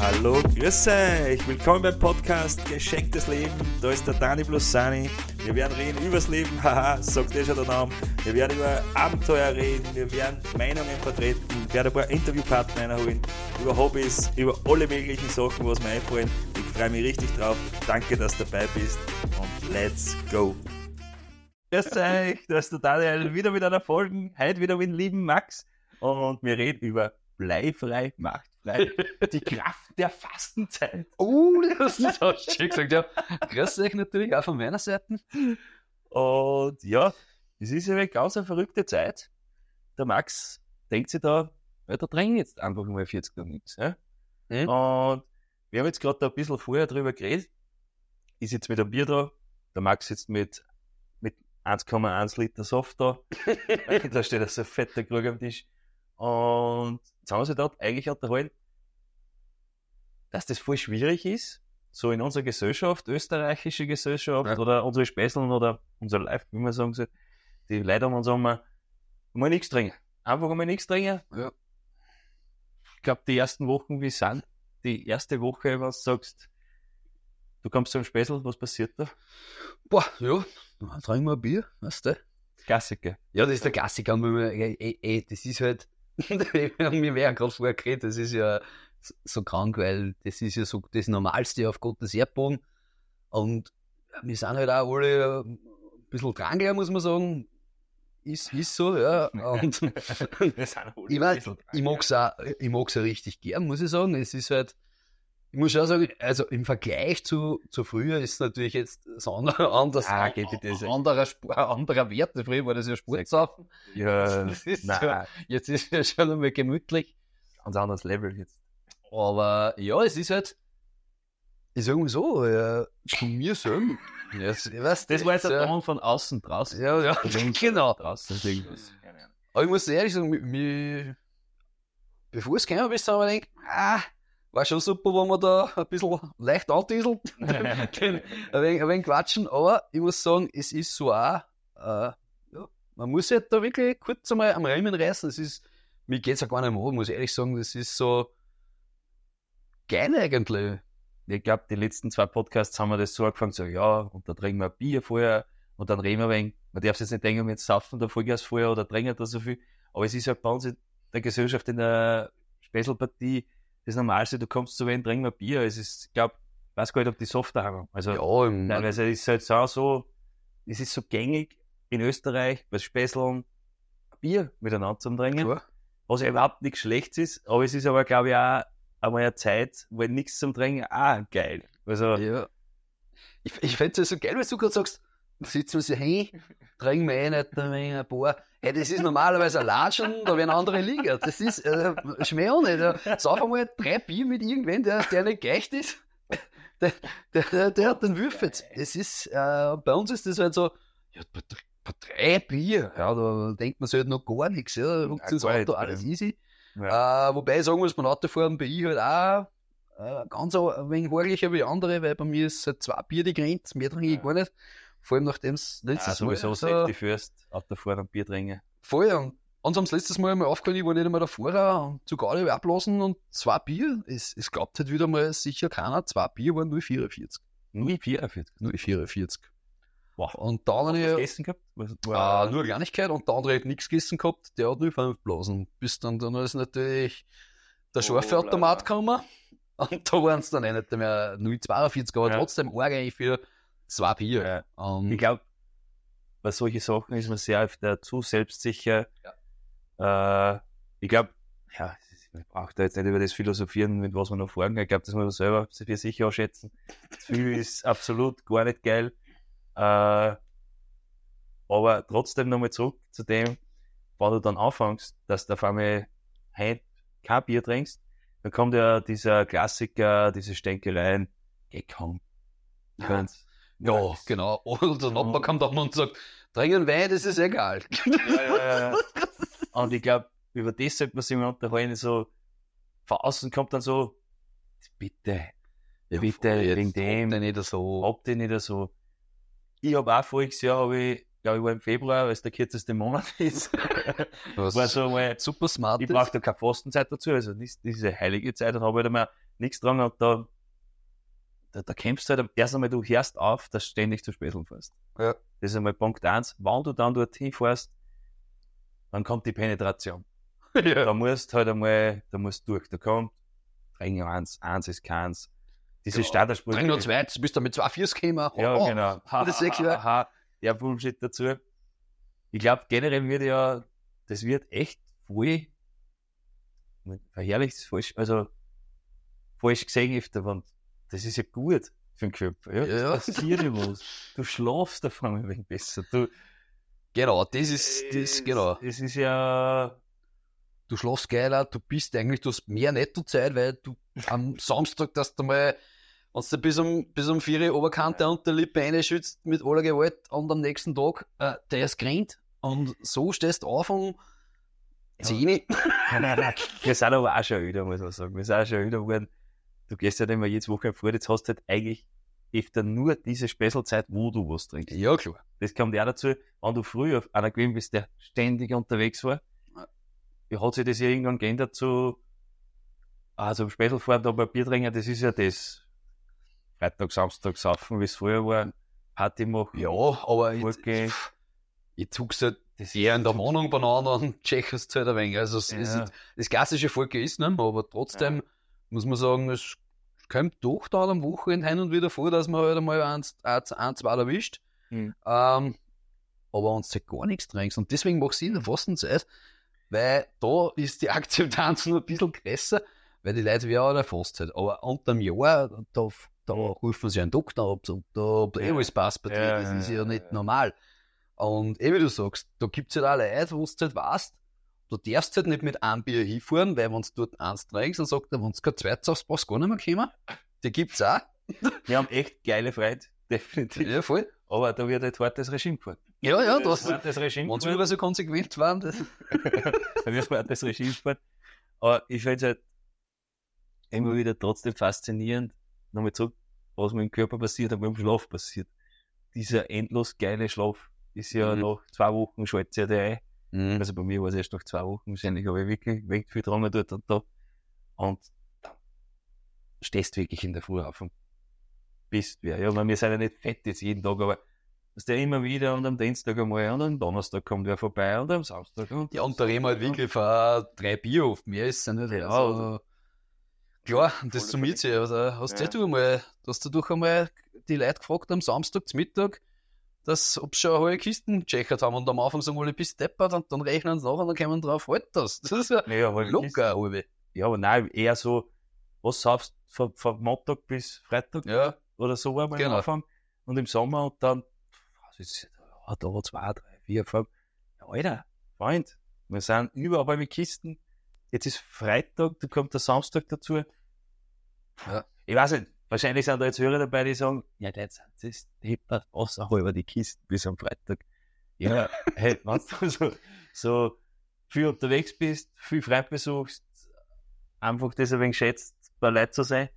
Hallo, grüß euch. Willkommen beim Podcast Geschenktes Leben. Da ist der Dani plus Sani. Wir werden reden übers Leben, haha, sagt eh schon der Name. Wir werden über Abenteuer reden, wir werden Meinungen vertreten, wir werden ein paar Interviewpartner reinholen, über Hobbys, über alle möglichen Sachen, was mir einfallen. Ich freue mich richtig drauf. Danke, dass du dabei bist und let's go. Grüß euch, da ist der Daniel wieder mit einer Folge, heute wieder mit dem lieben Max und wir reden über bleifrei, machtfrei, die Kraft der Fastenzeit. Oh, das ist auch schön gesagt, ja. Grüß euch natürlich auch von meiner Seite. Und ja, es ist ja eine ganz eine verrückte Zeit. Der Max denkt sich da, ja, da drängen jetzt einfach mal 40 Tage nichts. Ja? Mhm. Und wir haben jetzt gerade ein bisschen vorher drüber geredet. Ich sitze mit einem Bier da, der Max sitzt mit 1,1 Liter Soft da. da steht so ein fetter Krug am Tisch. Und jetzt haben wir sich dort eigentlich unterhalten, dass das voll schwierig ist, so in unserer Gesellschaft, österreichische Gesellschaft Ja. oder unsere Speseln oder unser Life, wie man sagen soll, die Leute haben uns immer, mal nichts trinken. Einfach einmal nichts trinken. Ja. Ich glaube, die ersten Wochen, wie sind, die erste Woche, du sagst, du kommst zum Spesel, was passiert da? Boah, ja, trinken wir ein Bier, weißt du? Klassiker. Ja, das ist der Klassiker. und man- ey, ey, das ist halt, wir wären gerade vorher geredet, das ist ja so- krank, weil das ist ja so das Normalste auf Gottes Erdboden. Und wir sind halt auch alle ein bisschen Drangler, muss man sagen. Ist, ist so, ja. Und Wir ich, mein, ich mag's auch, ich mag's auch richtig gern, muss ich sagen. Es ist halt, ich muss schon sagen, also im Vergleich zu, zu früher ist es natürlich jetzt so ander- anders, Ah, geht das- anderer, anderer Wert. Früher war das ja Sportsaufen. Ja, Das ist ja- Jetzt ist es ja schon einmal gemütlich. ganz anderes Level jetzt. Aber ja, es ist halt, ich sag mal so, ja, von mir selber. Ja, es- weißt du, Das war jetzt ein ja, Ton von außen draußen. ja, ja, genau. Draußen. Aber ich muss ehrlich sagen, mi- mi- bevor es gekommen ist, haben wir gedacht, ah, war schon super, wenn wir da ein bisschen leicht andieseln, ein, wenig, ein wenig quatschen, aber ich muss sagen, es ist so auch, äh, ja, man muss halt da wirklich kurz einmal am Riemen reißen, es ist, mir geht's ja gar nicht mehr, muss ich ehrlich sagen, das ist so geil eigentlich. Ich glaube, die letzten zwei Podcasts haben wir das so angefangen, so, ja, und da trinken wir ein Bier vorher und dann reden wir ein wenig. Man darf jetzt nicht denken, wir jetzt saufen da Vollgas vorher oder trinken da so viel. Aber es ist ja bei uns in der Gesellschaft, in der Speselpartie, das Normalste, du kommst zu wen, trinken wir Bier. Es ist, ich glaube, weiß gar nicht, ob die Softer haben. Also, Ja, im, teilweise ist es halt so, so, es ist so gängig in Österreich, bei Speseln, Bier miteinander zu trinken. klar. was überhaupt nichts Schlechtes ist, aber es ist aber, glaube ich, auch einmal eine Zeit, wo nichts zum Trinken auch geil. Also, Ja. Ich, ich fände es so geil, wenn du gerade sagst, sitzen wir so hin, trinken wir eh nicht ein paar. Hey, das ist normalerweise ein Latschen, da werden andere liegen. Das ist, äh, schwer auch nicht. Ja. Sauf einmal drei Bier mit irgendwen, der, der nicht geicht ist. Der, der, der, hat den Würfel. Das ist, äh, bei uns ist das halt so, ja, bei, dr- bei drei Bier, ja, da denkt man sich halt noch gar nichts, ja, da ruckt ins gar Auto, alles ja. easy. ja. Äh, wobei ich sagen muss, beim Autofahren bin ich halt auch äh, ganz ein wenig horglicher wie andere, weil bei mir ist halt zwei Bier die Grenze, mehr trinke ich Ja. gar nicht. Vor allem nachdem es Ah, letztes sowieso Mal Safety First, Autofahren und Bier trinken. voll und uns haben das letztes Mal einmal aufgehört, ich war nicht einmal der Fahrer und zu Gaudi ablassen und zwei Bier, es, es glaubt halt wieder mal sicher keiner, zwei Bier waren 0,44. Nur 44. 0,44. Wow. Und du ich was gegessen gehabt? Was, äh, war, nur eine Kleinigkeit und der andere hat nichts gegessen gehabt, der hat 0,5 blasen. Bis dann, dann ist natürlich der Oh, scharfe la, Automat gekommen und da waren es dann eh nicht mehr 0,42, aber Ja. trotzdem arg eigentlich für zwei Bier. Ja. Und ich glaube, bei solchen Sachen ist man sehr oft zu selbstsicher. Äh, ich glaube, ja, man braucht da jetzt nicht über das philosophieren, mit was man noch fragen. Ich glaube, das muss man selber für sich auch schätzen. Zu viel ist absolut gar nicht geil. Äh, aber trotzdem nochmal zurück zu dem, wenn du dann anfängst, dass du auf einmal heute kein Bier trinkst, dann kommt ja dieser Klassiker, diese Stänkereien, geh komm. Ja. Ja, genau. Und der Nachbar kommt auch und sagt, trinken Wein, das ist egal. Ja, ja. Und ich glaube, über das sollte man sich mal unterhalten, so, von außen kommt dann so, bitte, bitte, wegen dem, Nicht nicht so. habt ihr nicht so. Ich habe auch voriges Jahr, hab ich glaube ich, war im Februar, weil es der kürzeste Monat ist. Was war so mal, super smart ich brauchte keine Fastenzeit dazu, also nicht diese heilige Zeit, und habe halt einmal nichts dran und da, da, da kämpfst du halt erst einmal, du hörst auf, dass du ständig zu Späßeln fährst. Ja. Das ist einmal Punkt eins. Wenn du dann dorthin fährst, dann kommt die Penetration. ja. Da musst halt einmal, da musst du durch. Da kommt Ring 1, 1 ist keins. Diese Ja, Standardspur. Bring noch zwei, jetzt bist du mit 2,40 gekommen. Ja, Oh, genau. Ha, das ha, sechs ha, Jahre. ha, Der Bullshit dazu. Ich glaube, generell wird ja, das wird echt voll, verherrlicht ist falsch, also, falsch gesehen auf der Wand. Das ist ja gut für den Körper, ja. Ja. Das passiert ja was. Du schlafst davon ein wenig besser. Du, Genau, das ist, das, genau. Das ist ja, Du schlafst geiler, du bist eigentlich, du hast mehr Nettozeit, weil du am Samstag, dass du mal, wenn du bis um, bis um 4 Uhr Oberkante unter die Lippe reinschützt mit aller Gewalt und am nächsten Tag, äh, der ist grennt. Und so stehst du auf 10 Uhr. Nein, nein, nein. Wir sind aber auch schon öder, muss man sagen. Wir sind auch schon öder geworden. Du gehst ja nicht mehr jedes Wochenende vor, jetzt hast du halt eigentlich öfter nur diese Späßelzeit, wo du was trinkst. Ja, klar. Das kommt ja dazu, wenn du früher auf einer gewesen bist, der ständig unterwegs war, ja, hat sich das ja irgendwann geändert zu, also da bei Bier trinken, das ist ja das Freitag, Samstag saufen, wie es früher war, Party machen, Ja, aber ich, Fortgehen. ich zug's halt eher in der Wohnung beieinander und checkst halt ein wenig. Also, es Ja. ist, das klassische Volke ist nicht mehr, aber trotzdem muss man sagen, es kommt doch dann am Wochenende hin und wieder vor, dass man halt einmal eins, eins, ein, zwei erwischt. Mhm. Ähm, aber uns halt gar nichts trinkst. Und deswegen machst du in der Fastenzeit, weil da ist die Akzeptanz nur ein bisschen größer, weil die Leute werden auch der Fastzeit. Aber unter dem Jahr, da, da rufen sie einen Doktor ab, ob da, ob da eh alles passt bei dir. Das ist ja, nicht normal. Und eh wie du sagst, da gibt's halt auch Leute, wo du halt weißt, du darfst halt nicht mit einem Bier hinfahren, weil wenn du dort eins trinkst, dann sagt er, wenn du kein zweites brauchst du gar nicht mehr kommen. Die gibt's auch. Wir haben echt geile Freude, definitiv. Ja, voll. Aber da wird halt hartes Regime gefahren. Ja, ja, das, das hartes Regime wenn wieder so konsequent waren, das, da wird hartes Regime gefahren. Aber ich finde es halt immer wieder trotzdem faszinierend, nochmal zurück, was mit dem Körper passiert und mit dem Schlaf passiert. Dieser endlos geile Schlaf ist ja Mhm. nach zwei Wochen schaltet ja der ein. Mhm. Also bei mir war es erst nach zwei Wochen, wahrscheinlich habe ich wirklich, wirklich viel dran dort und da. Und dann stehst du wirklich in der Früh auf und bist wer. Ja, weil wir sind ja nicht fett jetzt jeden Tag, aber dass der immer wieder und am Dienstag einmal und am Donnerstag kommt wer vorbei und am Samstag und Ja, und da reden wir halt wirklich von drei Bier oft. Mehr ist es ja nicht. Ja, Also, klar, und das summiert sich. Also, hast Ja. ja. du einmal, hast du doch einmal die Leute gefragt am Samstag zum Mittag, dass, ob sie schon halbe Kisten gecheckt haben und am Anfang sagen alle, bist deppert und dann rechnen sie nach und dann kommen drauf, halt das. Das ist ja Ja, aber locker, halbe. Ja, aber nein, eher so, was saufst von, von Montag bis Freitag Ja, oder so einmal Genau. am Anfang und im Sommer und dann, was ist, ja, da zwei, drei, vier, fünf. Ja, Alter, Freund, wir sind überall mit Kisten. Jetzt ist Freitag, da kommt der Samstag dazu. Ja. Ich weiß nicht, wahrscheinlich sind da jetzt Hörer dabei, die sagen, ja, jetzt ist deppert, außerhalb die Kisten bis am Freitag. Ja, hey, wenn du so, so viel unterwegs bist, viel Freund besuchst, einfach das ein wenig schätzt, bei Leuten zu sein,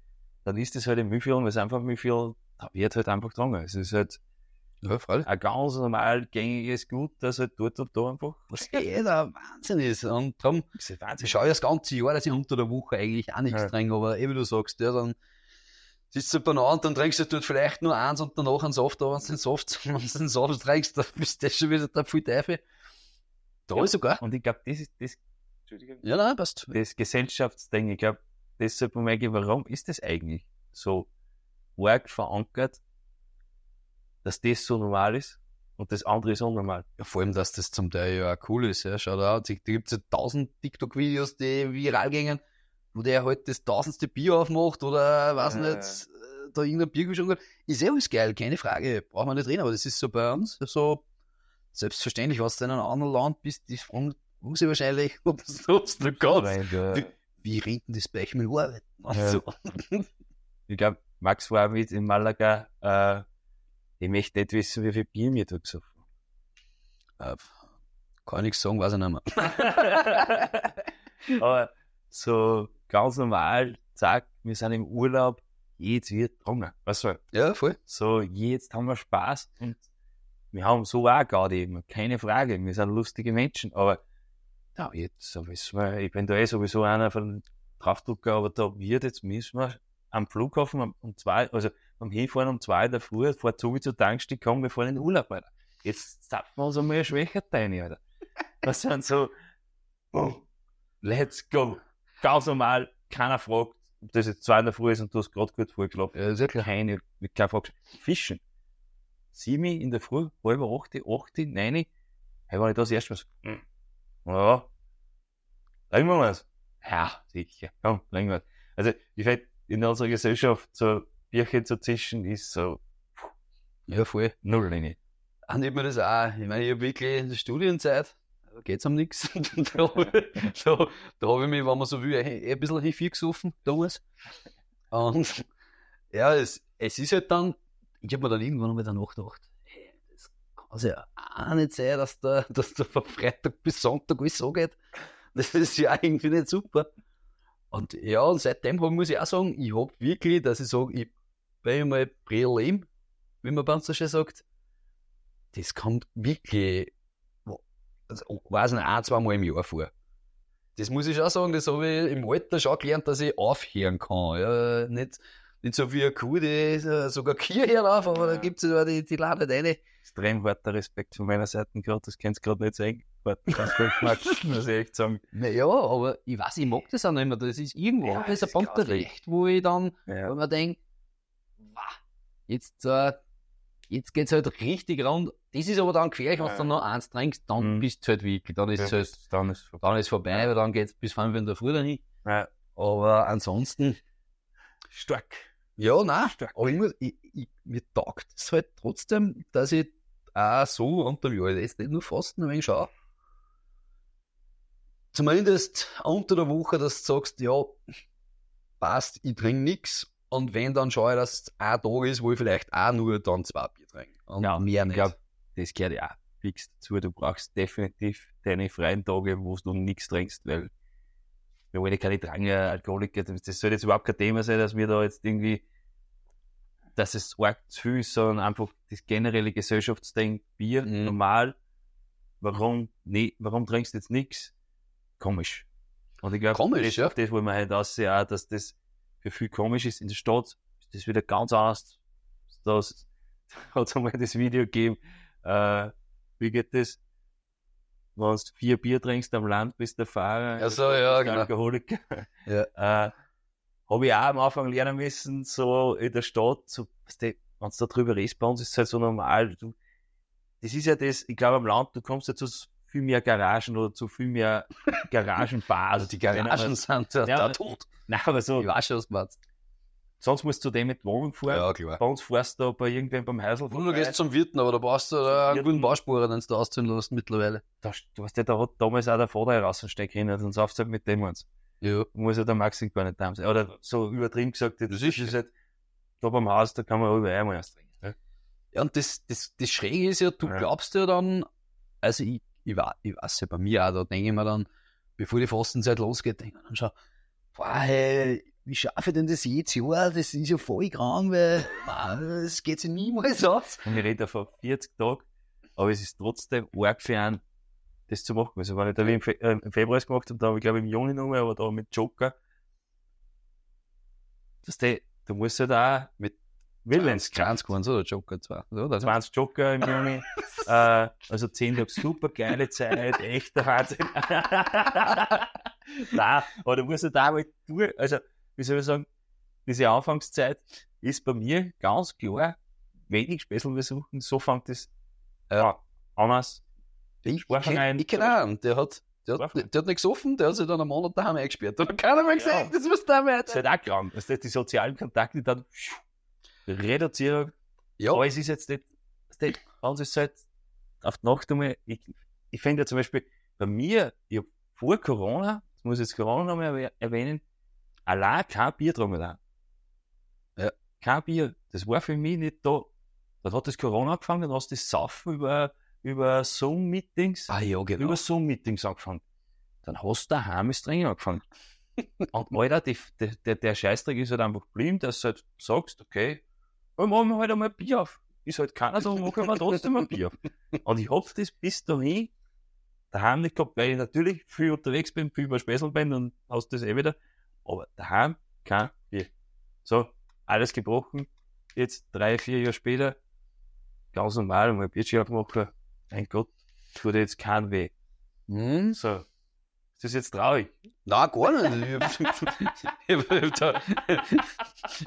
dann ist das halt im Mühlviertel, weil es einfach Mühlviertel, da wird halt einfach dran. Es ist halt ja, freilich. ein ganz normal gängiges Gut, das halt dort und da einfach, Was jeder Wahnsinn ist. Und darum, das ist ich Wahnsinn. schaue ja das ganze Jahr, dass ich unter der Woche eigentlich auch nichts Ja. trinke, aber wie du sagst, ja, dann sitzt du beieinander und dann trinkst du dort vielleicht nur eins und danach einen Saft, aber wenn du den Saft, wenn du den Saft trinkst, dann bist du schon wieder der viel Teufel. Da Ja. ist sogar. Und ich glaube, das ist das, Entschuldigung, Ja, nein, passt. das Gesellschaftsding, ich glaube, das sollte man mal warum ist das eigentlich so arg verankert, dass das so normal ist und das andere ist unnormal. Ja, vor allem, dass das zum Teil ja auch cool ist. Ja. Schau da, da gibt es ja tausend TikTok-Videos, die viral gingen, wo der halt das tausendste Bier aufmacht oder, weiß Ja, nicht, äh, da irgendein Bier geschenkt hat. Ist eh alles geil, keine Frage. Brauchen wir nicht reden, aber das ist so bei uns so selbstverständlich, was du in einem anderen Land bist, die fragen sie wahrscheinlich, ob es noch geht. Weil, äh, Wie, wie rennt denn das bei euch mit Arbeit? Also, ich glaube, Max war mit in Malaga, äh, ich möchte nicht wissen, wie viel Bier mir da gesoffen äh, kann ich sagen, weiß ich nicht mehr. Aber so ganz normal, zack, wir sind im Urlaub, jetzt wird getrunken. Weißt du, Ja, voll. so jetzt haben wir Spaß und wir haben so auch Gaudi, keine Frage, wir sind lustige Menschen, aber ja, jetzt sowieso, ich bin da eh sowieso einer von den Draufdrucker, aber da wird jetzt müssen wir am Flughafen um, zwei, also beim Hinfahren um zwei der Früh, so wie zur Tankstelle, kommen wir fahren in den Urlaub, Alter. Jetzt zapfen wir uns einmal eine schwächer rein, Alter. Das sind so, oh, let's go. Ganz normal, keiner fragt, ob das jetzt zwei in der Früh ist und du hast gerade gut vorgeschlafen. Ja, ja klar. Keine, keine Frage. Fischen. Sieben in der Früh, halb acht, acht, neun, hey, wenn ich das erstmal so, hm, ja, legen wir was. Ja, sicher, komm, legen wir was. Also, ich finde, in unserer Gesellschaft so Bierchen zu zischen ist so Ja, voll. null nicht mehr das auch. Ich meine, ich habe wirklich in der Studienzeit, da geht's um nichts. da habe ich, da, da hab ich mich, wenn man so will, eh ein bisschen viel gesoffen damals. Und ja, es, es ist halt dann, ich habe mir dann irgendwann einmal danach gedacht, hey, das kann ja auch nicht sein, dass da, dass da von Freitag bis Sonntag alles so geht. Das ist ja irgendwie nicht super. Und ja, und seitdem hab, muss ich auch sagen, ich hab wirklich, dass ich sage, ich bin mal Prelem, wie man bei uns so schön sagt. Das kommt wirklich, weiß nicht, ein, zwei Mal im Jahr vor. Das muss ich schon sagen, das habe ich im Alter schon gelernt, dass ich aufhören kann. Ja, nicht, nicht so wie eine Kuh, die so- sogar Kier herauf, aber da gibt es ja die, die ladet eine. Extrem harter Respekt von meiner Seite gerade, das kannst du gerade nicht sagen. Gut gemacht, muss ich echt sagen. Naja, aber ich weiß, ich mag das auch nicht mehr. Das ist irgendwo Ja, ja, das ein Punkt recht, wo ich dann, wo Ja. man denkt, wow, jetzt, äh, jetzt geht's halt richtig rund. Das ist aber dann gefährlich, wenn du dann noch eins trinkst, dann Mhm. bist du halt wirklich, dann ist es halt, dann ist vorbei. dann ist vorbei, weil dann geht's bis fünf in der Früh dahin. Ja. Aber ansonsten, Stark. ja, nein, Stark. aber ich muss, ich, ich, mir taugt es halt trotzdem, dass ich auch so unter dem Jahr jetzt nicht nur fasten ein wenig schaue. Zumindest unter der Woche, dass du sagst, ja, passt, ich trinke nichts. Und wenn, dann schaue ich, dass es ein Tag ist, wo ich vielleicht auch nur dann zwei Bier trinke. Und Ja, mehr Ich nicht. glaube, das gehört ja auch fix dazu. Du brauchst definitiv deine freien Tage, wo du nichts trinkst, weil wir wollen ja keine Drange Alkoholiker. Das soll jetzt überhaupt kein Thema sein, dass wir da jetzt irgendwie, dass es arg zu viel ist, sondern einfach das generelle Gesellschaftsding, Bier, Mhm. normal. Warum, nee, warum trinkst du jetzt nichts? Komisch. Und ich glaube, Komisch, das, ja. das wollen wir halt aussehen, auch, dass das für viel komisch ist. In der Stadt ist das wieder ganz anders. Das hat es einmal das Video gegeben. Äh, wie geht das? Wenn du vier Bier trinkst am Land, bist du der Fahrer. Ach so, ja, genau. Alkoholiker. Ja. Äh, Habe ich auch am Anfang lernen müssen, so in der Stadt, so, wenn du da drüber redest, bei uns ist es halt so normal. Du, das ist ja das, ich glaube am Land, du kommst ja zu viel mehr Garagen oder zu viel mehr Garagenbars. Also die Garagen sind ja, da tot. Nein, aber so, Ich weiß schon, was du meinst. sonst musst du dem mit Wohnung fahren. Ja, klar. Bei uns fährst du da bei irgendwem beim Häusl. Oder du gehst zum Wirten, aber da brauchst du einen Wirten. guten Bauspurer, den du ausziehen lässt mittlerweile. da, du weißt ja, da hat damals auch der Vater rausstecken können, sonst aufs halt mit dem eins. Ja. Muss ja der Maxi gar nicht da sein. Oder so übertrieben gesagt, das ist es halt, da beim Haus, da kann man über einmal erst trinken. Ja, und das, das, das Schräge ist ja, du Ja. glaubst ja dann, also ich, ich, weiß, ich weiß ja bei mir auch, da denke ich mir dann, bevor die Fastenzeit losgeht, denke ich mir dann schon, boah, hey, wie schaffe ich denn das jedes Jahr? Das ist ja voll krank, weil boah, das geht sich niemals aus. Und ich rede von 40 Tagen, aber es ist trotzdem arg für einen, das zu machen. Also, wenn ich da im, Fe äh, im Februar es gemacht habe, da habe ich glaube ich im Juni nochmal, aber da mit Joker, dass der, du musst halt auch mit Willens 20 waren so, der Joker zwar. So, das 20 Joker im Juni, äh, also 10 Tage super geile Zeit, echter Wahnsinn. Nein, aber du musst halt auch mal durch, also, wie soll ich sagen, diese Anfangszeit ist bei mir ganz klar wenig Späßel besuchen, so fängt es Ja. anders. ich, Sportverein ich kenne einen, der hat, der hat, Sportverein. der hat nicht gesoffen, der hat sich dann einen Monat daheim eingesperrt. Da hat keiner mehr Ja. gesagt, das muss da Das ist halt auch krank. Das die sozialen Kontakte dann Reduzierung. Ja, Aber es ist jetzt nicht, bei uns ist halt auf die Nacht einmal, ich, ich finde ja zum Beispiel, bei mir, ich hab vor Corona, das muss ich jetzt Corona nochmal erwäh- erwähnen, allein kein Bier getrunken da. Ja. Kein Bier. Das war für mich nicht da. Dann hat das Corona angefangen, dann hast du das Saufen über, über Zoom-Meetings, ah ja, genau. über Zoom-Meetings angefangen. Dann hast du daheim das Training angefangen. Und Alter, die, der, der, Scheißdreck ist halt einfach geblieben, dass du halt sagst, okay, wir machen halt einmal Bier auf. ist halt keiner da, machen wir trotzdem ein Bier. Und ich hab das bis dahin daheim nicht gehabt, weil ich natürlich viel unterwegs bin, viel über Spessel bin, dann hast du das eh wieder. Aber daheim kein Bier. So, alles gebrochen. Jetzt drei, vier Jahre später, ganz normal, mal Bierchen aufmachen. Mein Gott, tut jetzt kein weh. Hm? So. Ist das jetzt traurig? Nein, gar nicht. Ich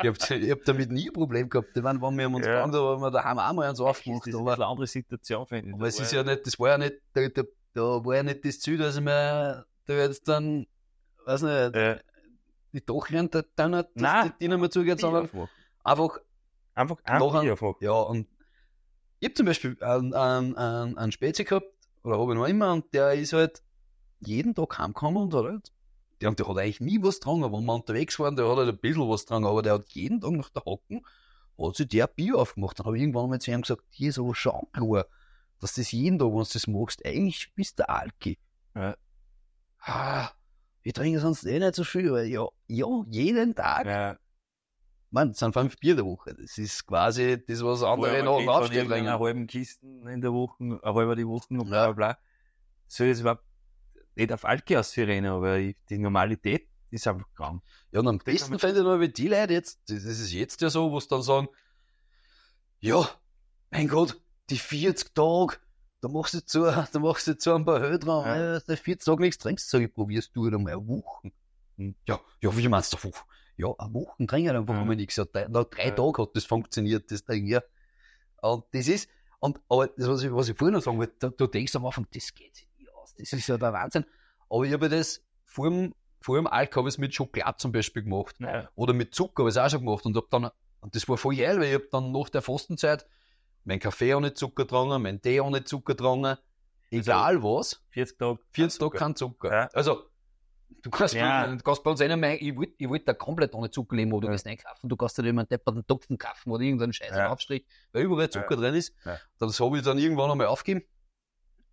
hab, ich hab, damit nie ein Problem gehabt. Ich meine, wenn wir uns Ja. da haben wir daheim auch mal eins Das aufgemacht. ist Aber, eine andere Situation, finde ich. aber es ist ja nicht, das war ja nicht, da, da, da war ja nicht das Ziel, dass ich mir da jetzt dann, weiß nicht, Äh, die Dachlein da dann Nein. die, die nicht mehr zugeht, sondern einfach Einfach ein Nachher- Bier aufmachen. Ja, und ich hab zum Beispiel einen, einen, einen, einen Spezi gehabt, oder habe ich noch immer, und der ist halt jeden Tag heimgekommen und hat halt, der, der hat eigentlich nie was dran, wenn wir unterwegs waren, der hat halt ein bisschen was dran, aber der hat jeden Tag nach der Hocken, hat sich der Bier aufgemacht. Dann habe ich irgendwann mal zu ihm gesagt, hier ist aber schon klar, dass das jeden Tag, wenn du das magst, eigentlich bist der Alki. Ja. Ah, ich trinke sonst eh nicht so viel, weil ja, ja, jeden Tag. Ja, Man, das sind fünf Bier der Woche. Das ist quasi das, was andere noch irgendeiner bringen. halben Kisten in der Woche, eine halbe die Woche bla bla bla. Soll jetzt überhaupt nicht auf Alki ausrennen, aber ich, die Normalität ist einfach krank. Ja, und am Das besten finde ich noch, wie die Leute jetzt, das ist jetzt ja so, wo sie dann sagen, ja, mein Gott, die 40 Tage, da machst du zu, da machst du zu ein paar Höhe dran, Ja. die 40 Tage nichts trinkst, sag ich, probierst du einmal eine Woche. Hm. Ja, ja, wie meinst du, Woche? Ja, eine Woche trinke ich einfach Ja. einmal nichts. Nach drei Ja. Tagen hat das funktioniert, das Ding, ja. Und das ist, und, aber das, was ich, was ich vorhin noch sagen wollte, du, du denkst am Anfang, das geht aus, das ist ja der Wahnsinn. Aber ich habe das vor dem, vor dem Alk habe ich es mit Schokolade zum Beispiel gemacht. Ja. Oder mit Zucker habe ich es auch schon gemacht und hab dann, und das war voll geil, weil ich hab dann nach der Fastenzeit mein Kaffee ohne Zucker getrunken, mein Tee ohne Zucker getrunken, egal was, 40 Tage. 40 Tage kein Zucker. Ja. Also, du kannst, Ja. du kannst bei uns einer meinen, ich wollte ich wollt da komplett ohne Zucker leben, oder du Ja. gehst einkaufen, du kannst dir immer einen depperten Topfen kaufen oder irgendeinen scheiß Ja. Aufstrich, weil überall Zucker Ja. drin ist. Das habe ich dann irgendwann einmal aufgegeben.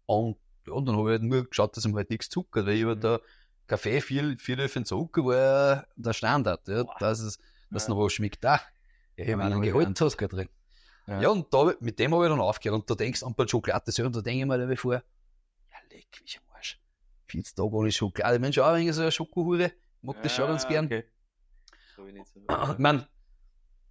Und, ja, und dann habe ich halt nur geschaut, dass ich mir halt nichts Zucker, weil ich Mhm. der Kaffee viel, viel Löffel Zucker war der Standard, ja, Boah. dass es, dass Ja. noch was schmeckt da. Ja, Ich meine, einen Gehaltszucker drin. Ja. Ja. und da, mit dem habe ich dann aufgehört. Und da denkst du an bei Schokolade so, und da denke ich mir dann vor, ja, leck mich am Arsch. 40 Tage ohne Schokolade. Mensch, auch ein wenig so eine Schokohure. Mag das schon ganz gern. Okay. So ich nicht so. Ich mein, zum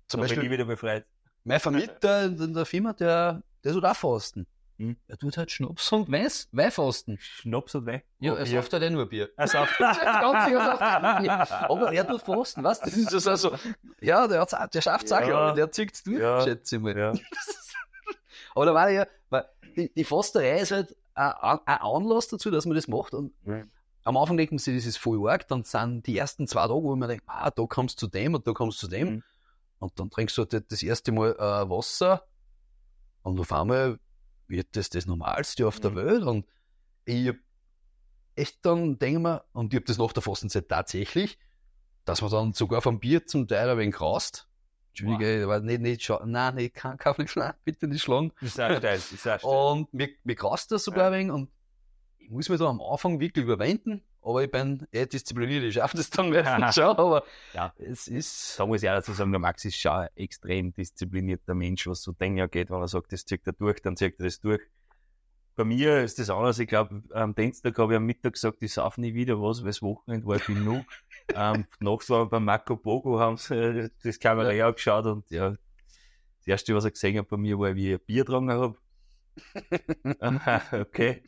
Da bin ich Beispiel, wieder befreit. mein Vermieter in der Firma, der, der tut auch fasten. Hm. Er tut halt Schnaps und Weiß, Weinfasten. Schnaps und Wein. Ja, er sauft halt eh nur Bier. Er sauft. Ganz sicher sauft er. Aber er tut fasten, weißt du? Das ist ja so, ja, der, auch- der schafft's auch, Ja. glaube ich. Der zieht's durch, Ja. schätze ich mal. Ja. Aber da war ja, weil die, die Fasterei ist halt ein, ein Anlass dazu, dass man das macht. Und Mhm. am Anfang denkt man sich, das ist voll arg. Dann sind die ersten zwei Tage, wo man denkt, ah, da kommst du zu dem und da kommst du zu dem. Mhm. Und dann trinkst du halt das erste Mal äh, Wasser. Und auf einmal wird das das Normalste auf der Mhm. Welt. Und ich hab echt dann, denke mir, und ich habe das nach der Fastenzeit tatsächlich, dass man dann sogar vom Bier zum Teil ein wenig raust. Entschuldige, aber nicht, nicht, nein, nicht, kann, kauf nicht schlagen, bitte nicht schlagen. Ist auch steil. Ist auch steil. Und mir, mir graust das sogar ein wenig und ich muss mich da am Anfang wirklich überwinden, aber ich bin eh diszipliniert, ich schaffe das dann meistens schon, aber Ja. es ist, Da muss ich auch dazu sagen, der Max ist schon ein extrem disziplinierter Mensch, was so Dinge angeht. Wenn er sagt, das zieht er durch, dann zieht er das durch. Bei mir ist das anders. Ich glaube, am Dienstag habe ich am Mittag gesagt, ich sauf nie wieder was, weil das Wochenende war genug. ähm, wir beim Marco Bogo, haben sie äh, das Kamera ja. angeschaut und ja, das erste, was er gesehen hat bei mir, war, wie ich ein Bier getrunken habe. okay.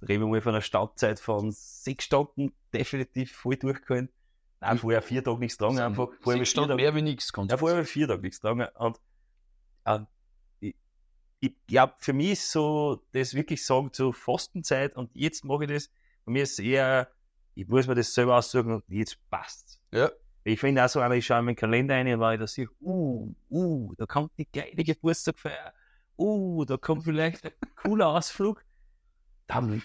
Da reden wir mal von einer Staudzeit von sechs Stunden, definitiv voll durchgehalten. Nein, vorher vier Tage nichts getrunken, einfach. Vorher sechs vier Stunden Tage- mehr wie nichts. ja, vorher vier Tage nichts getrunken. Und äh, ich, ich glaube, für mich ist so, das wirklich sagen, so Fastenzeit und jetzt mache ich das. Bei mir ist eher, ich muss mir das selber aussuchen und jetzt passt's. Ja. Ich finde auch so, wenn ich schaue in meinen Kalender rein, weil ich da sehe, uh, uh, da kommt die geile Geburtstagfeier, uh, da kommt vielleicht ein cooler Ausflug. Dann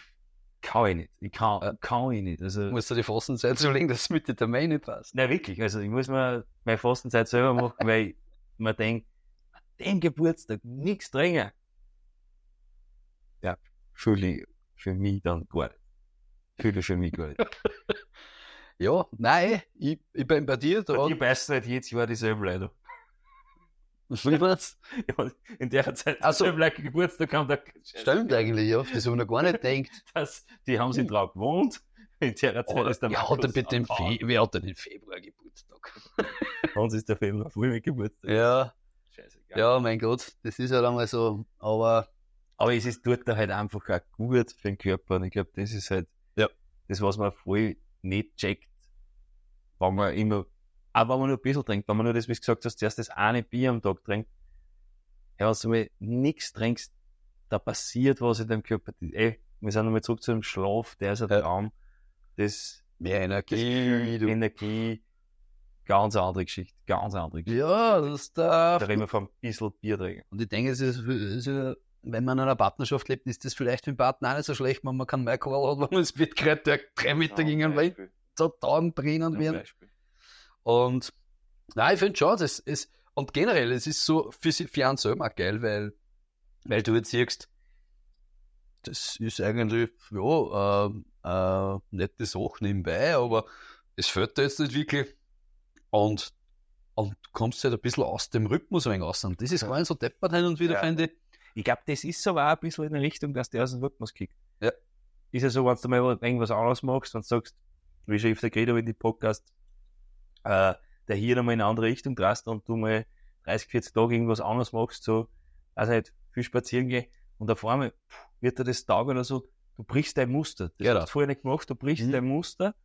kann ich nicht. Ich kann, Ja. kann ich nicht. Also, musst du die Fastenzeit so legen, dass es mit der Termin nicht passt. Nein, wirklich. Also ich muss mir meine Fastenzeit selber machen, weil ich mir denke, an dem Geburtstag nichts trinken. Ja, fühle ich für mich dann gar nicht. Fühle ich für mich gar nicht. Ja, nein, ich, ich bin bei dir, da hat, die beißen halt jedes Jahr dieselben Leute. Wie Ja, in der Zeit, Ach so. so. gleich Geburtstag haben, da, Stimmt eigentlich, ja. Das habe ich noch gar nicht gedacht. dass, die haben sich drauf gewohnt. In der Zeit ist der Wer hat Markus bitte im. Fe Wer hat denn im Februar Geburtstag? Uns ist der Februar voll mit Geburtstag. Ja, Scheißegal. ja, mein Gott, das ist halt einmal so. Aber Aber es ist dort halt einfach auch gut für den Körper. Und ich glaube, das ist halt Ja. das, was man voll nicht checkt, wenn man immer, auch wenn man nur ein bisschen trinkt, wenn man nur das, wie du gesagt hast, zuerst das eine Bier am Tag trinkt, ja, wenn du nichts trinkst, da passiert was in deinem Körper. Ey, wir sind nochmal zurück zu dem Schlaf, der ist ein. Traum. Das mehr Energie. Du. Energie, ganz andere Geschichte, ganz andere Geschichte. Ja, das darf. Da reden wir von ein bisschen Bier trinken. Und ich denke, es ist, es ist, wenn man in einer Partnerschaft lebt, ist das vielleicht für den Partner auch nicht so schlecht, wenn man keinen Alkohol hat, wenn man ins Bett kriegt, der drei Meter gegen weil so Tauben brennen werden. Und nein, ich finde schon, das ist, und generell, es ist so für, sie- für einen selber geil, weil, weil du jetzt siehst, das ist eigentlich, ja, ähm, äh, nette Sache nebenbei, aber es fällt dir jetzt nicht wirklich. Und, und du kommst halt ein bisschen aus dem Rhythmus ein raus. Und das ist gar nicht so deppert hin und wieder, Ja. finde ich. Ich glaube, das ist auch ein bisschen in der Richtung, dass der aus dem Rhythmus kickt. Ja. Ist ja so, wenn du mal irgendwas anderes machst, wenn du sagst, wie öfter geredet habe in die Podcast, äh, der hier nochmal in eine andere Richtung drast und du mal 30, 40 Tage irgendwas anderes machst, so, also halt viel spazieren gehen und auf einmal pff, wird dir das Tag oder so, du brichst dein Muster. Das Genau. hast du vorher nicht gemacht, du brichst Mhm. dein Muster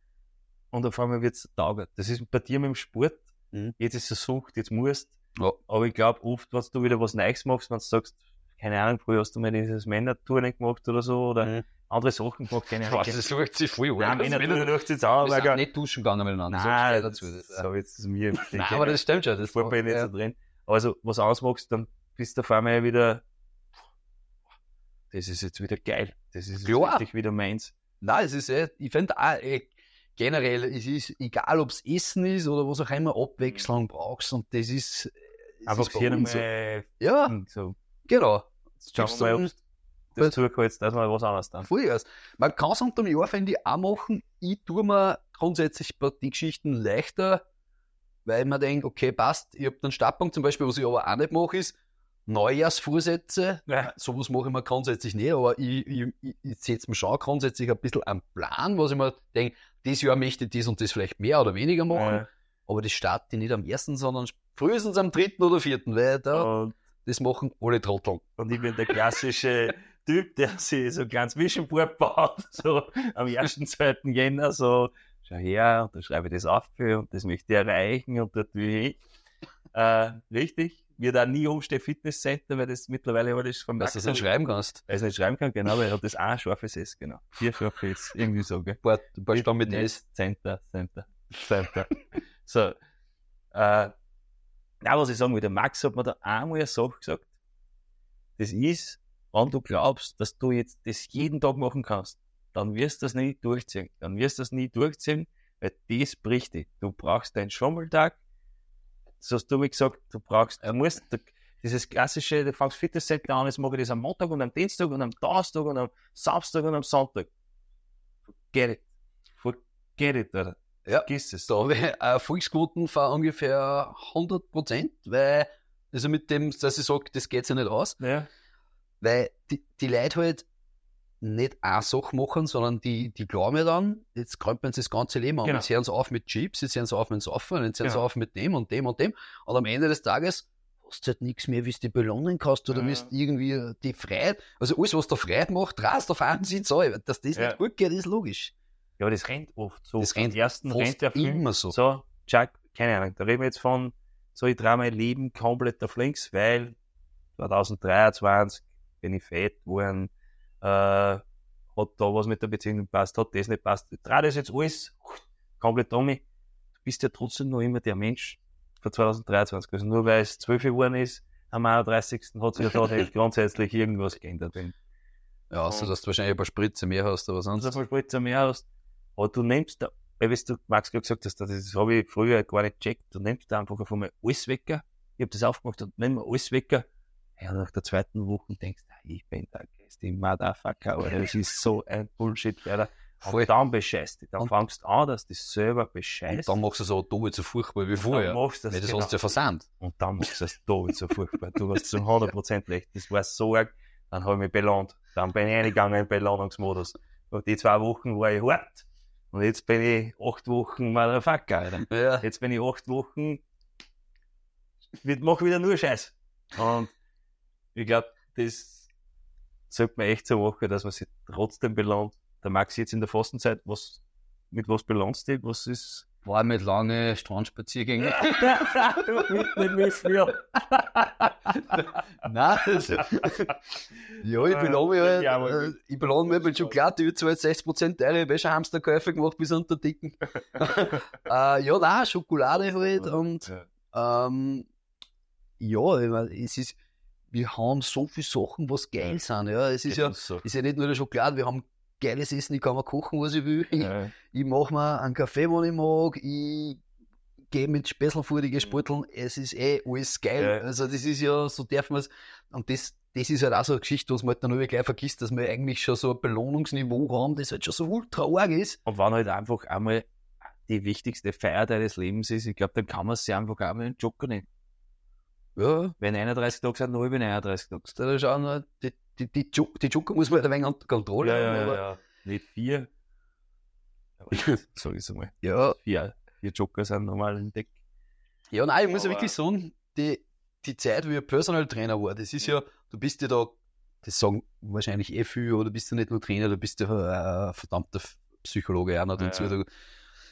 und auf einmal wird's Tag. Das ist bei dir mit dem Sport, Mhm. jetzt ist es Sucht, jetzt musst Ja. aber ich glaube, oft, wenn du wieder was Neues machst, wenn du sagst, keine Ahnung, früher hast du mal dieses Männerturnen gemacht oder so, oder Mhm. Andere Sachen gemacht, keine Ahnung. das sucht sich voll Nein, Männerturnen Wir durch jetzt auch, sind aber nicht duschen gegangen miteinander. Nein, dazu. Das, so jetzt ist mir. Nein, aber das stimmt schon. Das Fußball nicht ja. so drin. Also, was ausmachst, dann bist du auf einmal wieder, das ist jetzt wieder geil. Das ist Klar. richtig wieder meins. Nein, es ist eh, ich finde auch eh, generell, es ist egal, ob es Essen ist oder was auch immer, Abwechslung brauchst und das ist. es Einfach bei hier uns so. nochmal, Ja, so, genau. schauen wir mal, das zugehört, dass wir was anderes dann. Vollgas. Man kann es unter dem Jahr, finde ich, auch machen. Ich tue mir grundsätzlich die Geschichten leichter, weil man denkt, okay, passt, ich habe den Startpunkt zum Beispiel, was ich aber auch nicht mache, ist Neujahrsvorsätze. Ja. Sowas mache ich mir grundsätzlich nicht, aber ich, ich, ich, ich setze mir schon grundsätzlich ein bisschen einen Plan, was ich mir denke, dieses Jahr möchte ich das und das vielleicht mehr oder weniger machen. Äh, Aber das starte ich nicht am ersten, sondern frühestens am dritten oder vierten, weil da, und das machen alle Trotteln. Und ich bin der klassische Typ, der sich so ein kleines Vision-Board baut, so am 1. 2. Jänner, so, schau her, und da schreibe ich das auf und das möchte ich erreichen und dort will ich. Äh, richtig, wird auch nie umstehen Fitnesscenter, weil das mittlerweile alles vom Dass du es nicht schreiben kannst. Weil ich es nicht schreiben kann, genau, weil er hat das auch ein scharfes S, genau. Vier scharfe S, irgendwie so, gell. Ein paar, ein paar Stunden mit S. Center, Center, Center. so, äh, na, was ich sagen will, der Max hat mir da einmal eine Sache gesagt. Das ist, wenn du glaubst, dass du jetzt das jeden Tag machen kannst, dann wirst du das nie durchziehen. Dann wirst du das nie durchziehen, weil das bricht dich. Du brauchst deinen Schummeltag. Das hast du mir gesagt, du brauchst, du musst, du, dieses klassische, du fängst Fitnesscenter an, jetzt mache ich das am Montag und am Dienstag und am Donnerstag und am Samstag und am Sonntag. Forget it. Forget it, Alter. Ja. Vergiss es. Da habe ich Erfolgsquoten von ungefähr 100 Prozent, weil, also mit dem, dass ich sage, das geht sich nicht aus, Ja. Weil die, die Leute halt nicht eine Sache machen, sondern die, die glauben ja dann, jetzt krempeln sie das ganze Leben an. Genau. Jetzt hören sie auf mit Chips, jetzt hören sie auf mit Saufen, jetzt hören sie Genau. auf mit dem und dem und dem. Und am Ende des Tages hast du halt nichts mehr, wie du die belohnen kannst oder Ja. wie irgendwie die Freiheit, also alles, was dir Freude macht, rast auf einen Sinn so. Dass das Ja. nicht gut geht, ist logisch. Ja, aber das rennt oft so. Das rennt ersten rennt der Film. immer so. So, Chuck, keine Ahnung, da reden wir jetzt von, so ich drehe mein Leben komplett auf links, weil 2023 bin ich fett geworden, äh, hat da was mit der Beziehung nicht passt, hat das nicht passt. Ich drehe das jetzt alles komplett um mich. Du bist ja trotzdem noch immer der Mensch von 2023. Also nur weil es 12 geworden ist, am 31. hat sich ja da grundsätzlich irgendwas geändert. Ja, außer dass du wahrscheinlich ein paar Spritze mehr hast, aber sonst. also Spritzer mehr hast. Aber du nimmst da, weil weißt du, Max gerade gesagt hast, das habe ich früher gar nicht gecheckt, du nimmst da einfach auf einmal alles wecker. Ich habe das aufgemacht und nimm alles wecker. Ja, nach der zweiten Woche denkst du, ich bin der größte Motherfucker, Alter. Das ist so ein Bullshit, Alter. Voll. Und dann bescheißt dich. Dann Und- fangst du an, dass du selber Und bescheißt. dann machst du so doppelt so furchtbar wie Dann vorher. machst du das Weil das genau. hast du ja versandt. Und dann machst du es doppelt so furchtbar. Du hast zu 100% recht. Das war so arg. Dann habe ich mich belohnt. Dann bin ich reingegangen in den Belohnungsmodus. Und die zwei Wochen war ich hart. Und jetzt bin ich acht Wochen Motherfucker, Alter. Ja. Jetzt bin ich acht Wochen, wird- mach wieder nur Scheiß. Und ich glaube, das sollte man echt so machen, dass man sich trotzdem belohnt. Der Max jetzt in der Fastenzeit, was, mit was belohnst du dich? Was ist? War mit lange Strandspaziergänge. nicht mehr früher. Nein, das, ja, ich belohne mich halt, Ja, äh, ich belohne mich mit Schokolade, ich habe 60% teure Wäschehamsterkäufe gemacht bis unter Dicken. äh, ja, nein, Schokolade halt und, ähm, ja, ich mein, es ist, wir haben so viele Sachen, was geil sind, ja, es ist ja, so. ist ja nicht nur der Schokolade, wir haben geiles Essen, ich kann mir kochen, was ich will, ich, Ja. ich mache mir einen Kaffee, den ich mag, ich gehe mit Späßel vor die Gesputteln, es ist eh alles geil. Ja. Also das ist ja, so darf man es, und das, das ist halt auch so eine Geschichte, was man halt dann immer gleich vergisst, dass wir eigentlich schon so ein Belohnungsniveau haben, das halt schon so ultra arg ist. Und wenn halt einfach einmal die wichtigste Feier deines Lebens ist, ich glaube, dann kann man sich einfach auch mal einen Joker nehmen. Ja, Wenn 31 Tage sind, dann habe ich 31 Tage. da ist auch noch, die, die, die, die Joker muss man halt ein wenig unter Kontrolle haben, aber, ja. Nicht vier. Sag ich mal. ja, Vier, vier Joker sind normal im Deck. Ja, nein, ich muss ja wirklich sagen, die, die Zeit, wie ich Personal Trainer war, das ist ja, du bist ja da, das sagen wahrscheinlich eh viel, du bist ja nicht nur Trainer, du bist ja äh, verdammter Psychologe auch noch Ja, dazu. ja.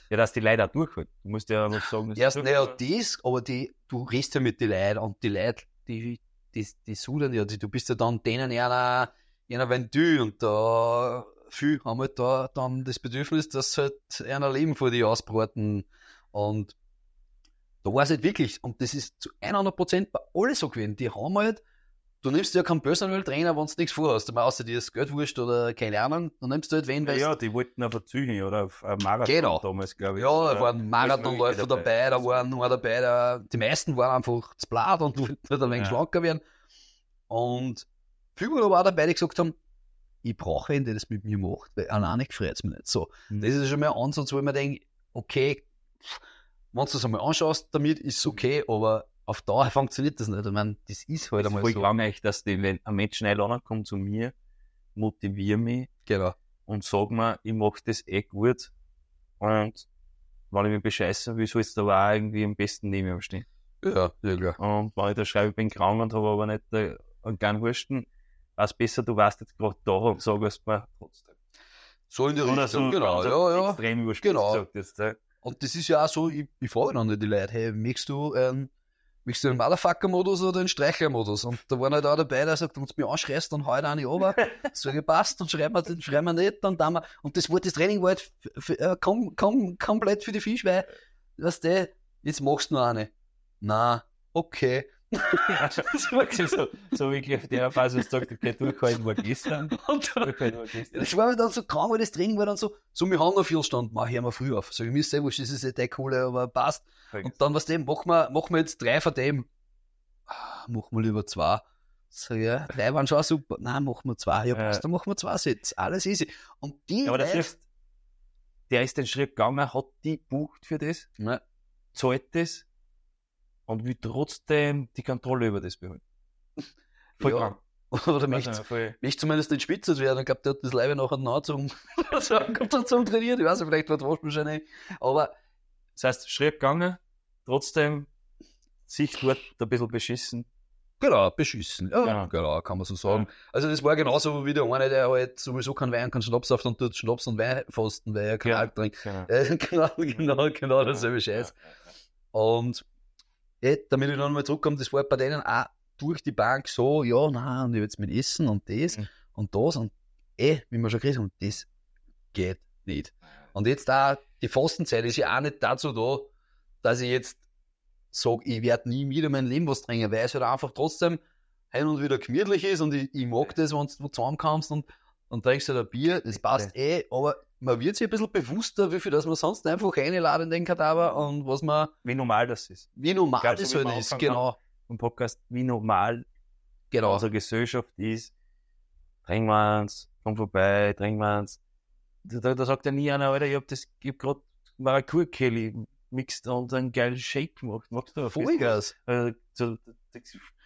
Ja, dass die Leute auch durchhalten. Du musst ja was sagen. dass erst, naja, das, aber die, du redest ja mit den Leuten und die Leute, die, die, die sudern ja, die, du bist ja dann denen einer, einer Ventil und da, viel haben halt da dann das Bedürfnis, dass halt einer Leben vor die ausbraten und da war es halt wirklich, und das ist zu 100 Prozent bei allen so gewesen, die haben halt, du nimmst ja keinen Personal Trainer, wenn du nichts vorhast, aber außer dir das Geld wurscht oder keine Ahnung, dann nimmst du halt wen, Ja, weil ja, die wollten auf eine Züge oder auf einen Marathon Genau. damals, glaube ich. ja, da waren Marathonläufer dabei, da waren nur dabei, da, die meisten waren einfach zu blatt und wollten halt ein wenig Ja. schlanker werden. Und viele waren aber auch dabei, die gesagt haben, ich brauche einen, der das mit mir macht, weil alleine gefreut es mir nicht. So, Mhm. das ist schon mal ein Ansatz, wo ich mir denke, okay, wenn du das einmal anschaust, damit ist es okay, aber auf Dauer funktioniert das nicht. Ich meine, das ist halt Das ist einmal voll so. echt, dass die, wenn ein Mensch schnell ankommt zu mir, motiviere mich Genau. und sag mir, ich mach das eh gut. Und wenn ich mich bescheißen will, soll es da aber auch irgendwie am besten neben mir stehen. Ja, ja, klar. Und wenn ich da schreibe, ich bin krank und habe aber nicht äh, einen kleinen Husten, was besser, du warst jetzt gerade da und sag es mir trotzdem. So in die Richtung, so genau. ganz Ja, ja. extrem überspitzt Genau. jetzt. äh. Und das ist ja auch so, ich, ich frage dann die Leute, hey, möchtest du, ähm, möchtest du den Motherfucker-Modus oder den Streichler-Modus? Und da waren halt auch dabei, der sagt, wenn du mich anschreist, dann da eine runter. Sag ich, passt, dann schreiben wir, den schreiben wir nicht, dann da wir. Und das, war, das Training war halt äh, kom, kom, komplett für die Fisch, weil, weißt du, jetzt machst du noch eine. Na, okay. Das war so, so wirklich auf der du sagst, okay, durchhalten war gestern. Und dann, das war mir dann so krank, weil das Training war dann so, so, wir haben noch viel Stand, mach, hören wir früh auf. So, ich mir wurscht, das ist nicht der coole, aber passt. Und dann, was dem, machen wir, machen wir jetzt drei von dem. Ah, Machen wir lieber zwei. So, ja, drei waren schon super. Nein, machen wir zwei. Ja, passt, Ja. dann machen wir zwei Sets. Alles easy. Und die Ja, aber Leute- ist, der ist den Schritt gegangen, hat die bucht für das, Ja, zahlt das und will trotzdem die Kontrolle über das behalten. Voll Ja. krank. Oder voll- mich zumindest nicht spitze werden. Ich glaube, der hat das Leibe nachher noch zum, also, zum Trainieren. Ich weiß nicht, vielleicht wird Waschmaschine. Aber, Das heißt, Schritt gegangen, trotzdem sich dort ein bisschen beschissen. genau, beschissen. Ja, Genau. genau, kann man so sagen. Also, das war genauso wie der eine, der halt sowieso keinen Wein, keinen Schnaps auf, dann tut Schnaps und Wein fasten, weil er keinen Ja. Trinkt. Genau. Äh, genau, genau, genau dasselbe Scheiß. Und eh, damit ich noch mal zurückkomme, das war bei denen auch durch die Bank so, ja, nein, und jetzt mit Essen und das Mhm. und das und eh, wie wir schon gesagt haben, das geht nicht. Und jetzt da, die Fastenzeit ist ja auch nicht dazu da, dass ich jetzt sage, ich werde nie wieder mein Leben was trinken, weil es halt einfach trotzdem hin und wieder gemütlich ist und ich, ich mag das, wenn du zusammenkommst und, und trinkst halt ein Bier, das passt eh, aber man wird sich ein bisschen bewusster, wie viel das man sonst einfach reinladen in den Kadaver und was man, Wie normal das ist. wie normal du, das wir halt ist, genau, Im Podcast, wie normal genau. unsere Gesellschaft ist. Trinken wir eins, komm vorbei, trinken wir eins. da, da sagt ja nie einer, Alter, ich hab das, ich hab grad Maracuja-Kelly mixt und einen geilen Shake gemacht. Magst du? Vollgas. Äh, so,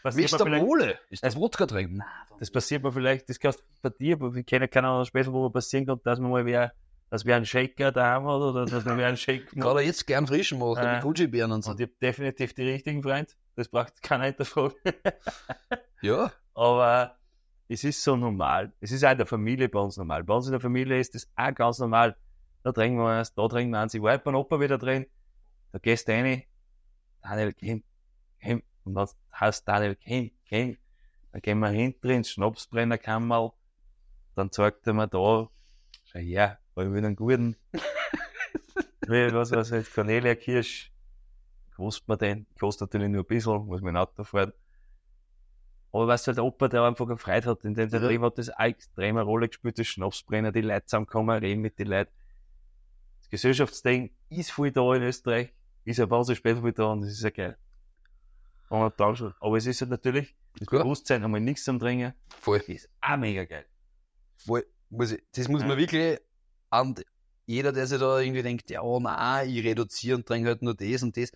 das Mr. Mole. Ist das Wodka drin? Nein. das passiert mir vielleicht, das kannst du bei dir, aber wir kennen keinen anderen Späßel, wo man passieren kann, dass man mal wer, dass wer einen Shaker daheim hat oder dass man wer einen Shake macht. Gerade jetzt gern frischen machen, Äh. die Gucci-Beeren und so. Und ich hab definitiv die richtigen Freund. Das braucht keiner hinterfragen. Ja. Aber es ist so normal. Es ist auch in der Familie bei uns normal. Bei uns in der Familie ist das auch ganz normal. Da trinken wir eins, da trinken wir eins. Ich war heute beim Opa wieder drin. Da gehst du rein. Daniel, komm, komm. Und dann heißt Daniel, komm, komm. Dann gehen wir hinten ins Schnapsbrennerkammerl. Dann zeigt er mir da, schau her, weil will einen guten. Wie, was weiß ich, Cornelia Kirsch. Kostet man den? Kostet natürlich nur ein bisschen, muss mein Auto fahren. Aber weißt du, der Opa, der einfach eine Freude hat, in dem Ja. Leben hat das auch extreme Rolle gespielt, das Schnapsbrenner, die Leute zusammenkommen, reden mit den Leuten. Das Gesellschaftsding ist viel da in Österreich, ist ein wahnsinnig spät viel da und das ist ja geil. Und dann schon. Aber es ist halt natürlich, das Klar. Bewusstsein, einmal nichts am Trinken, Voll. ist auch mega geil. Voll. Muss ich, das muss Ja. man wirklich an jeder, der sich da irgendwie denkt, ja, oh nein, ich reduziere und trinke halt nur das und das.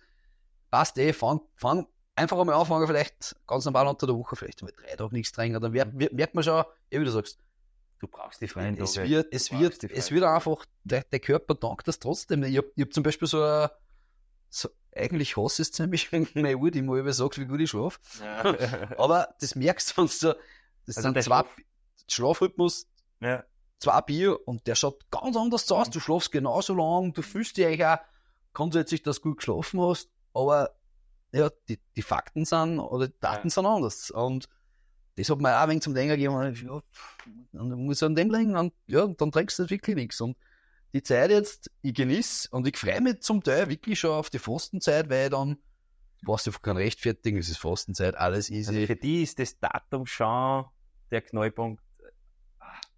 Passt eh, fang, fang einfach einmal anfangen, vielleicht ganz normal unter der Woche, vielleicht mal drei Tage nichts trinken. Dann merkt, merkt man schon, wie du sagst, Du brauchst die freien es Tage. wird, es wird, es wird einfach, der, der Körper dankt das trotzdem. Ich hab, ich hab zum Beispiel so, ein- so eigentlich hasse ich es ziemlich, wenn meine Uhr, die mal über sagt, wie gut ich schlafe. Ja. Aber das merkst du, wenn du, das Also sind zwei, Schlaf- Schlafrhythmus, ja. Zwei Bier und der schaut ganz anders aus. Du schlafst genauso lang, du fühlst dich eigentlich auch grundsätzlich, dass du gut geschlafen hast, aber ja, die, die Fakten sind oder die Daten Ja. sind anders. Und das hat mir auch ein wenig zum Denken gegeben, ja, dann muss ich an dem liegen und ja, dann trinkst du wirklich nichts. Und die Zeit jetzt, ich genieße und ich freue mich zum Teil wirklich schon auf die Fastenzeit, weil dann du brauchst einfach kein Rechtfertigen, es ist Fastenzeit, alles Also easy. für die ist das Datum schon der Knallpunkt.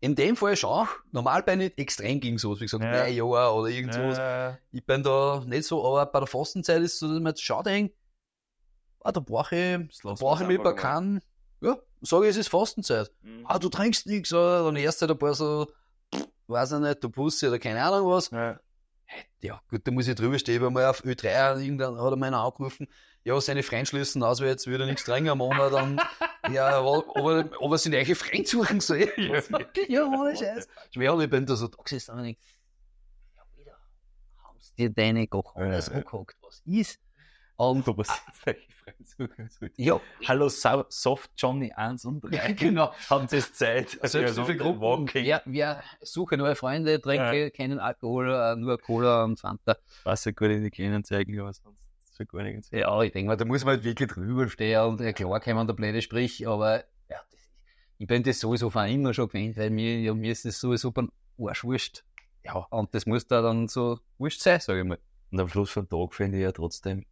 In dem Fall schon. Normal bin ich nicht extrem gegen sowas, wie gesagt, Ja. drei Jahre oder irgend sowas. Äh, Ich bin da nicht so, aber bei der Fastenzeit ist es so, dass man jetzt schaut, denkt, ah, da brauche ich, da brauche ich mich bei keinem, ja, sage ich, es ist Fastenzeit. Mhm. Ah, du trinkst nichts, oder? Dann erst halt ein paar so, weiß ich nicht, der Pussy oder keine Ahnung was. ja. Ja, gut, da muss ich drüber stehen, weil mal auf Ö3 irgendwann hat er meiner angerufen, ja, seine Freund schließen aus, weil jetzt würde er nichts trinken am Monat, dann, ja, aber, aber, aber sind eigene Freund suchen soll. Ja. ja, ohne Scheiß. Schwer, und ich bin da so da gesessen und ich, ja, wieder, haben sie dir deine Ja. angehackt, was ist? Und, solche Freunde ja, Hallo Sau- Soft Johnny 1 und 3. genau. Haben Sie es Zeit? Also, Ja, so viele so Gruppen, Walking. wir, wir suchen neue Freunde, trinken keinen Alkohol, äh, nur Cola und Fanta. Was ja gut in die Kleinen zeigen, aber sonst ja gar nichts. Ja, ich denke mal, da muss man halt wirklich drüber stehen und ja, klar kann man der blöde Sprich, aber ja, das ich bin das sowieso von immer schon gewöhnt, weil mir, ja, mir ist das sowieso beim Arsch wurscht. Ja, und das muss da dann so wurscht sein, sage ich mal. Und am Schluss vom Tag finde ich ja trotzdem,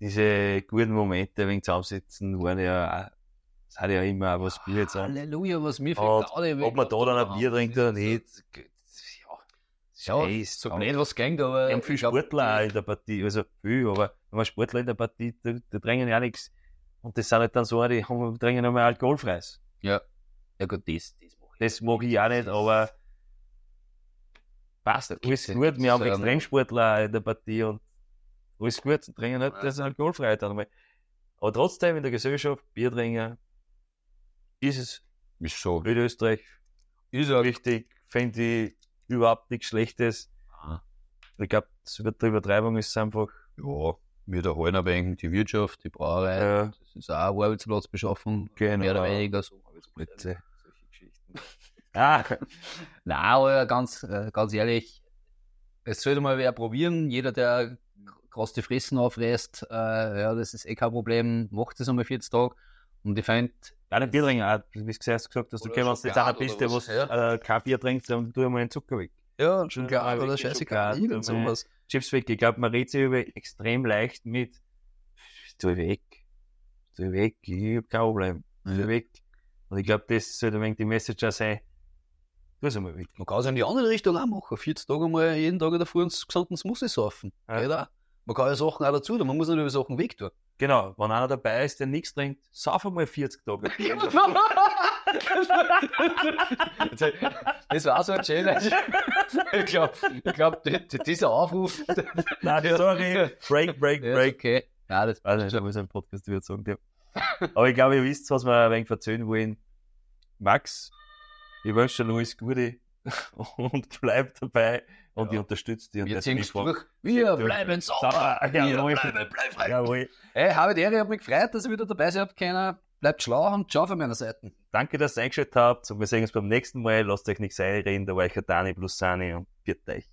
diese guten Momente wegen Zusammensitzen waren ja auch, es hat ja immer auch was Bier jetzt an. Halleluja, was mir Gaude Ob man da dann ein Bier trinkt oder nicht, ja, Ja, Scheiß, so blöd was ging, aber Wir haben viel ich glaub, Sportler auch in der Partie, also viel, aber wenn man Sportler in der Partie, die, die trinken ja nichts. Und das sind halt dann so, die haben, trinken einmal alkoholfreies. Ja, ja gut, das, das mach ich. Das mag ich auch nicht, aber passt. Alles gut, wir haben ja Extremsportler auch in der Partie und alles gut, trinken nicht, das ist alkoholfrei dann einmal. Aber trotzdem in der Gesellschaft, Bier trinken, ist es Ist so. in Österreich Ist ja wichtig, finde ich überhaupt nichts Schlechtes. Ah. Ich glaube, die Übertreibung ist einfach, Ja, wir da halten ein wenig die Wirtschaft, die Brauerei. äh, Das ist auch Arbeitsplatzbeschaffung. Genau. Mehr oder weniger so. Arbeitsplätze. Solche Geschichten. ah, Nein, aber ganz, äh, ganz ehrlich, es sollte mal wer probieren. Jeder, der krass die Fressen aufreißt, äh, ja, das ist eh kein Problem. Macht das einmal 40 Tage. Und ich finde, Ja, den Bier trinken auch. Wie du zuerst gesagt hast, du kommst jetzt einer Schokolade bist, der was was, äh, kein Bier trinkt, dann tu mal einen Zucker weg. ja, schon Ja, klar, oder scheißegal, irgend sowas. Chips weg. Ich glaube, man redet sich über extrem leicht mit, tu ich weg, tu ich weg, ich hab kein Problem, tu ich Ja. weg. Und ich glaube, das sollte ein wenig die Message auch sein, tu es einmal weg. Man kann es in die andere Richtung auch machen. 40 Tage mal jeden Tag in der Früh ins gesamten Smoothie saufen. Ja. Geht auch. Man kann ja Sachen auch dazu tun. Man muss nicht über Sachen weg tun. Genau, wenn einer dabei ist, der nichts trinkt, sauf einmal 40 Tage. das war so ein schöner. ich glaube, ich glaub, dieser Aufruf. Nein, sorry. Break, break, break. okay. Ja, das Also, ich muss einen Podcast wieder sagen. Ja. Aber ich glaube, ihr wisst, was wir ein wenig erzählen wollen. Max, ich wünsche dir alles Gute und bleib dabei und Ja. ich unterstütze dich. und Wir ziehen mich durch. Wir bleiben Sauber. sauber. Wir Jawohl. bleiben, bleib frei. Jawohl. Hey, habe die Ehre, hat mich gefreut, dass ihr wieder dabei seid. Keiner bleibt schlau und ciao von meiner Seite. Danke, dass ihr eingeschaltet habt und wir sehen uns beim nächsten Mal. Lasst euch nichts einreden, da war ich der Dani plus Sani und bitte euch.